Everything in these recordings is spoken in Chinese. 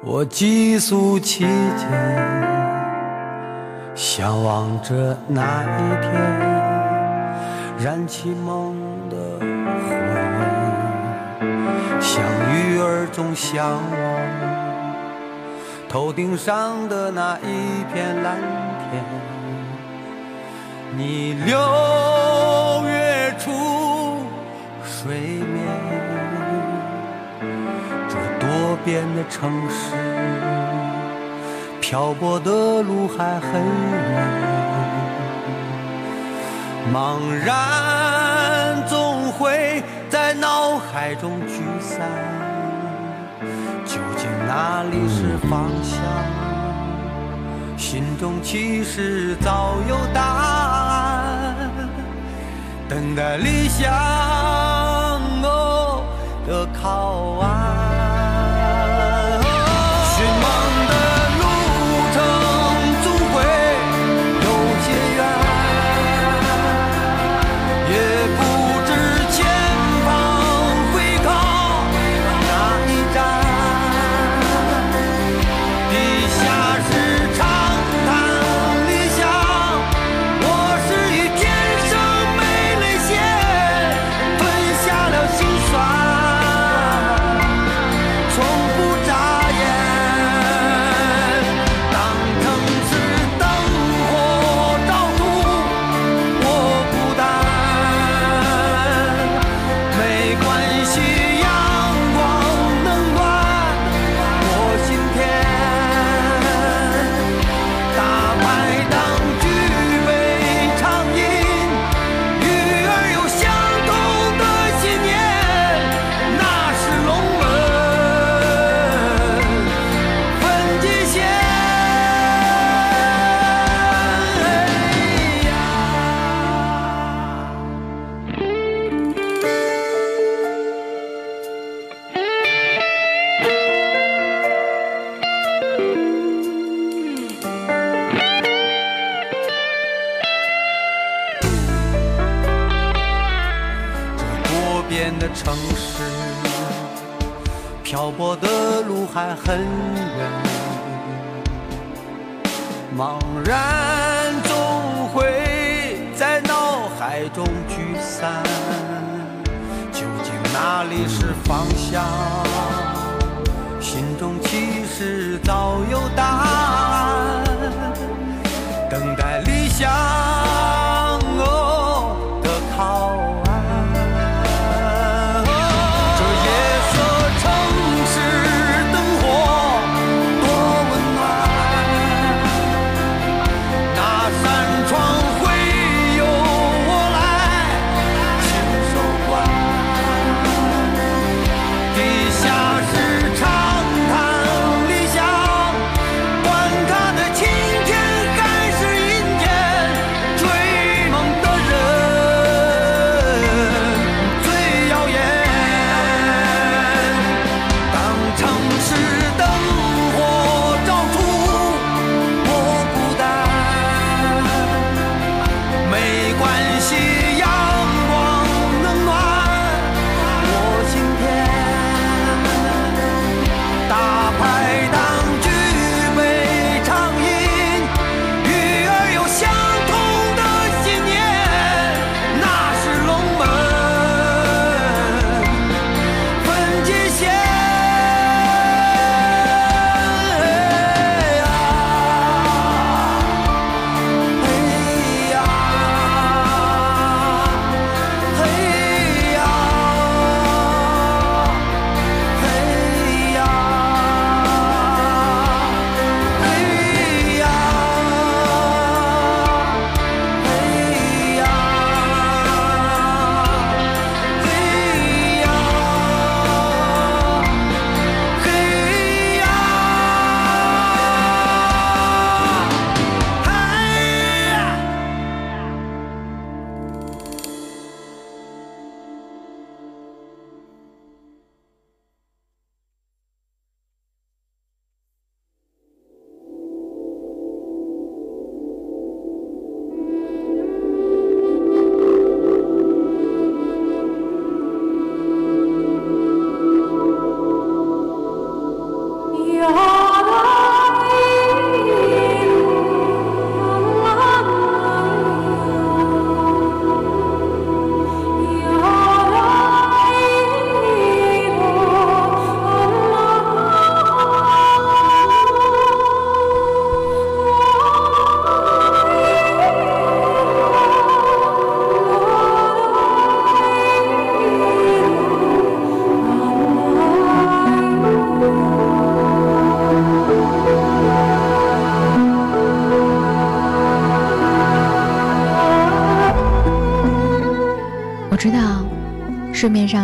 我寄宿期间，向往着那一天，燃起梦的火焰，像鱼儿总向往头顶上的那一片蓝天。你六月初睡边的城市，漂泊的路还很远，茫然总会在脑海中聚散，究竟哪里是方向？心中其实早有答案，等待理想哦的靠岸。城市，漂泊的路还很远，茫然总会在脑海中聚散，究竟哪里是方向？心中其实早有答案。等待理想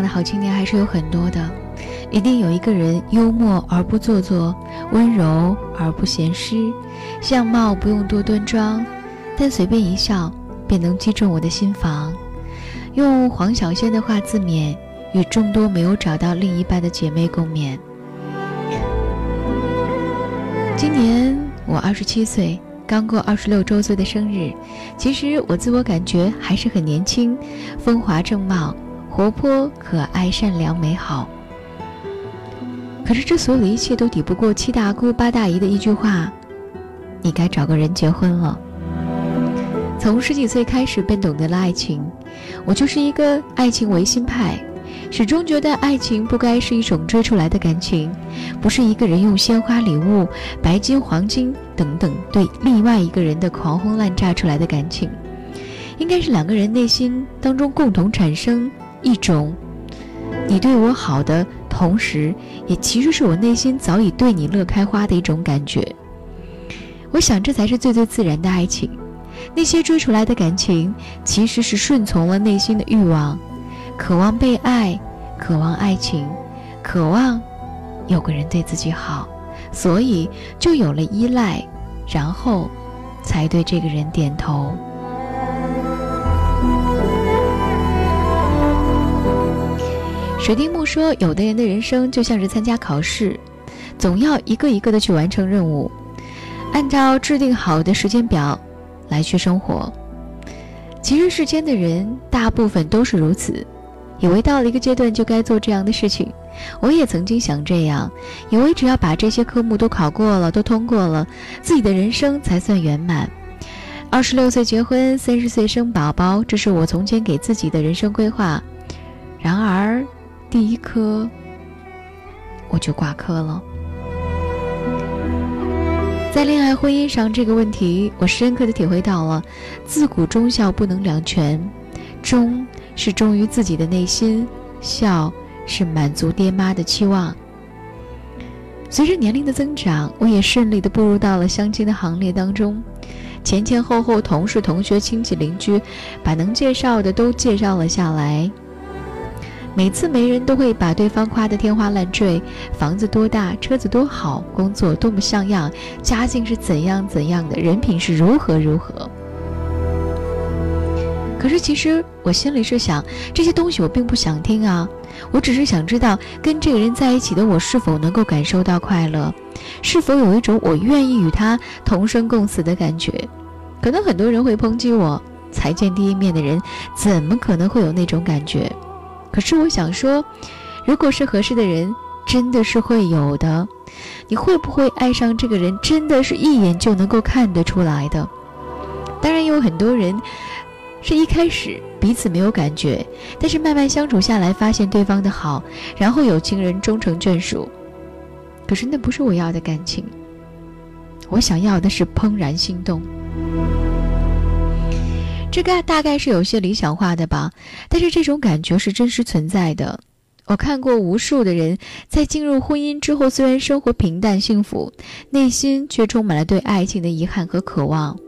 好青年还是有很多的，一定有一个人幽默而不做作，温柔而不咸湿，相貌不用多端庄，但随便一笑便能击中我的心房。用黄小仙的话自勉，与众多没有找到另一半的姐妹共勉。今年我二十七岁，刚过二十六周岁的生日。其实我自我感觉还是很年轻，风华正茂，活泼可爱、善良美好。可是这所有的一切都抵不过七大姑八大姨的一句话：“你该找个人结婚了。”从十几岁开始便懂得了爱情，我就是一个爱情唯心派。始终觉得爱情不该是一种追出来的感情，不是一个人用鲜花、礼物、白金、黄金等等对另外一个人的狂轰滥炸出来的感情，应该是两个人内心当中共同产生一种你对我好的同时，也其实是我内心早已对你乐开花的一种感觉。我想这才是最最自然的爱情。那些追出来的感情，其实是顺从了内心的欲望。渴望被爱，渴望爱情，渴望有个人对自己好，所以就有了依赖，然后才对这个人点头。水滴木说：“有的人的人生就像是参加考试，总要一个一个的去完成任务，按照制定好的时间表来去生活。其实世间的人大部分都是如此。”以为到了一个阶段就该做这样的事情，我也曾经想这样，以为只要把这些科目都考过了，都通过了，自己的人生才算圆满。二十六岁结婚，三十岁生宝宝，这是我从前给自己的人生规划。然而，第一科我就挂科了。在恋爱婚姻上这个问题，我深刻的体会到了，自古忠孝不能两全，忠。是忠于自己的内心，孝是满足爹妈的期望。随着年龄的增长，我也顺利的步入到了相亲的行列当中，前前后后，同事、同学、亲戚、邻居，把能介绍的都介绍了下来。每次媒人都会把对方夸得天花乱坠，房子多大，车子多好，工作多么像样，家境是怎样怎样的，人品是如何如何。可是，其实我心里是想，这些东西我并不想听啊。我只是想知道，跟这个人在一起的我是否能够感受到快乐，是否有一种我愿意与他同生共死的感觉。可能很多人会抨击我，才见第一面的人怎么可能会有那种感觉？可是我想说，如果是合适的人，真的是会有的。你会不会爱上这个人，真的是一眼就能够看得出来的。当然，有很多人。是一开始彼此没有感觉，但是慢慢相处下来，发现对方的好，然后有情人终成眷属。可是那不是我要的感情，我想要的是怦然心动。这个大概是有些理想化的吧，但是这种感觉是真实存在的。我看过无数的人在进入婚姻之后，虽然生活平淡幸福，内心却充满了对爱情的遗憾和渴望。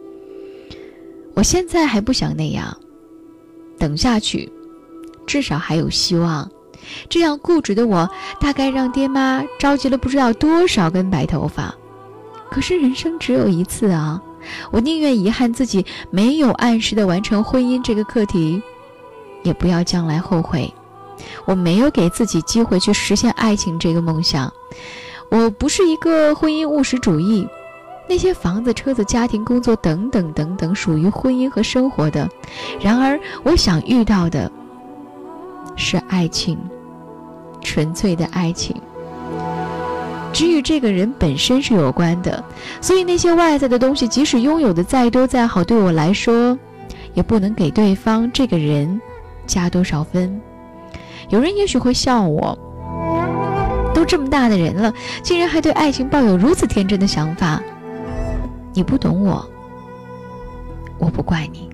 我现在还不想那样，等下去，至少还有希望。这样固执的我，大概让爹妈着急了不知道多少根白头发。可是人生只有一次啊，我宁愿遗憾自己没有按时的完成婚姻这个课题，也不要将来后悔，我没有给自己机会去实现爱情这个梦想。我不是一个婚姻务实主义。那些房子、车子、家庭、工作等等等等，属于婚姻和生活的。然而，我想遇到的是爱情，纯粹的爱情，只与这个人本身是有关的。所以，那些外在的东西，即使拥有的再多再好，对我来说，也不能给对方这个人加多少分。有人也许会笑我，都这么大的人了，竟然还对爱情抱有如此天真的想法。你不懂我，我不怪你，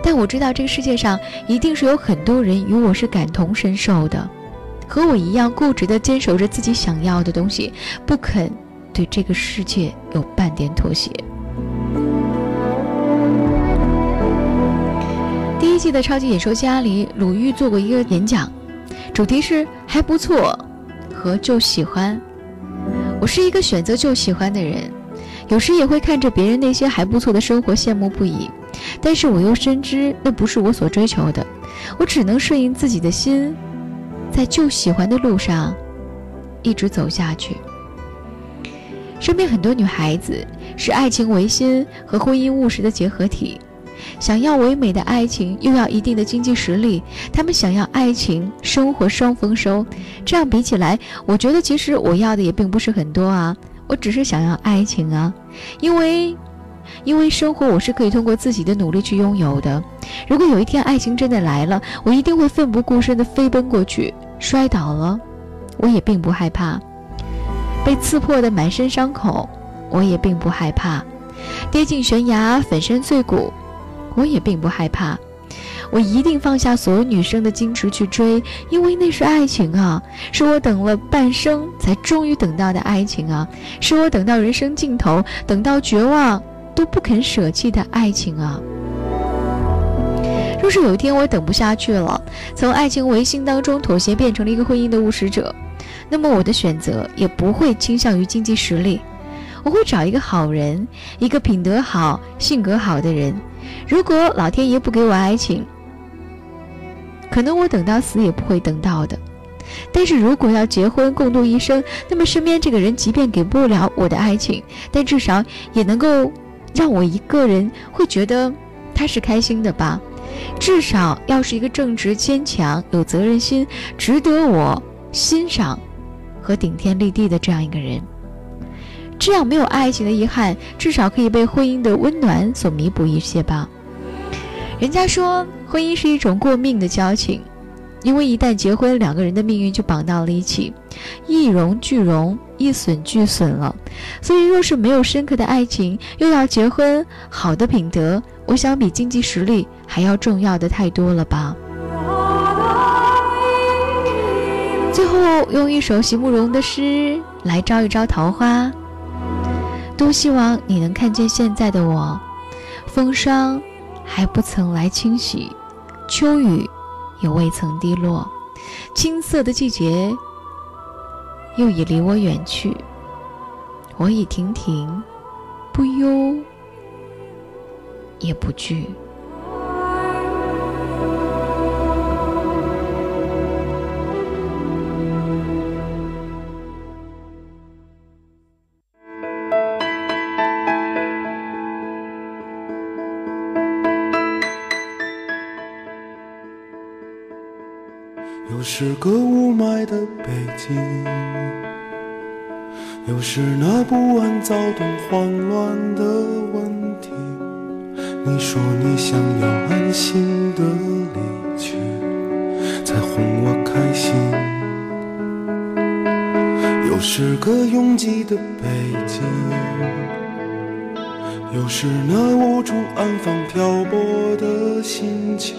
但我知道这个世界上一定是有很多人与我是感同身受的，和我一样固执的坚守着自己想要的东西，不肯对这个世界有半点妥协。第第一季的超级演说家里，鲁豫做过一个演讲，主题是还不错和就喜欢。我是一个选择就喜欢的人，有时也会看着别人那些还不错的生活羡慕不已，但是我又深知那不是我所追求的，我只能顺应自己的心，在就喜欢的路上一直走下去。身边很多女孩子是爱情唯心和婚姻务实的结合体。想要唯美的爱情，又要一定的经济实力。他们想要爱情，生活双丰收。这样比起来，我觉得其实我要的也并不是很多啊。我只是想要爱情啊，因为，因为生活我是可以通过自己的努力去拥有的。如果有一天爱情真的来了，我一定会奋不顾身地飞奔过去。摔倒了，我也并不害怕；被刺破的满身伤口，我也并不害怕；跌进悬崖，粉身碎骨。我也并不害怕，我一定放下所有女生的矜持去追，因为那是爱情啊，是我等了半生才终于等到的爱情啊，是我等到人生尽头、等到绝望都不肯舍弃的爱情啊。若是有一天我等不下去了，从爱情唯心当中妥协变成了一个婚姻的务实者，那么我的选择也不会倾向于经济实力，我会找一个好人，一个品德好、性格好的人。如果老天爷不给我爱情，可能我等到死也不会等到的。但是如果要结婚共度一生，那么身边这个人即便给不了我的爱情，但至少也能够让我一个人会觉得他是开心的吧。至少要是一个正直、坚强、有责任心、值得我欣赏和顶天立地的这样一个人。这样没有爱情的遗憾，至少可以被婚姻的温暖所弥补一些吧。人家说，婚姻是一种过命的交情，因为一旦结婚，两个人的命运就绑到了一起，一荣俱荣，一损俱损了。所以，若是没有深刻的爱情，又要结婚，好的品德，我想比经济实力还要重要的太多了吧。最后，用一首席慕容的诗来招一招桃花。多希望你能看见现在的我，风霜还不曾来清洗，秋雨也未曾低落，青涩的季节又已离我远去。我已亭亭，不忧也不惧。个雾霾的北京，又是那不安、躁动、慌乱的问题。你说你想要安心的离去，才哄我开心。又是个拥挤的北京，又是那无处安放、漂泊的心情。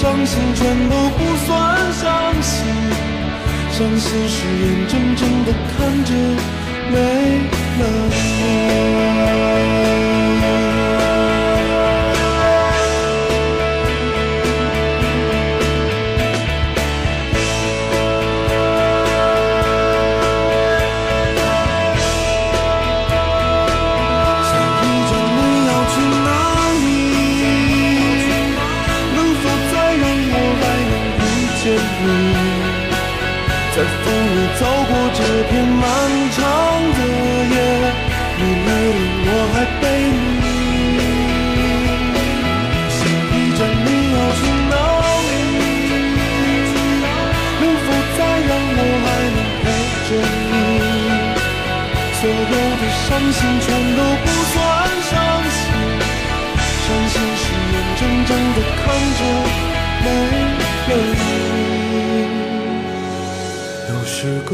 伤心全都不算伤心，伤心是眼睁睁的看着泪。伤心全都不算伤心，伤心是眼睁睁地看着没了你，又是个。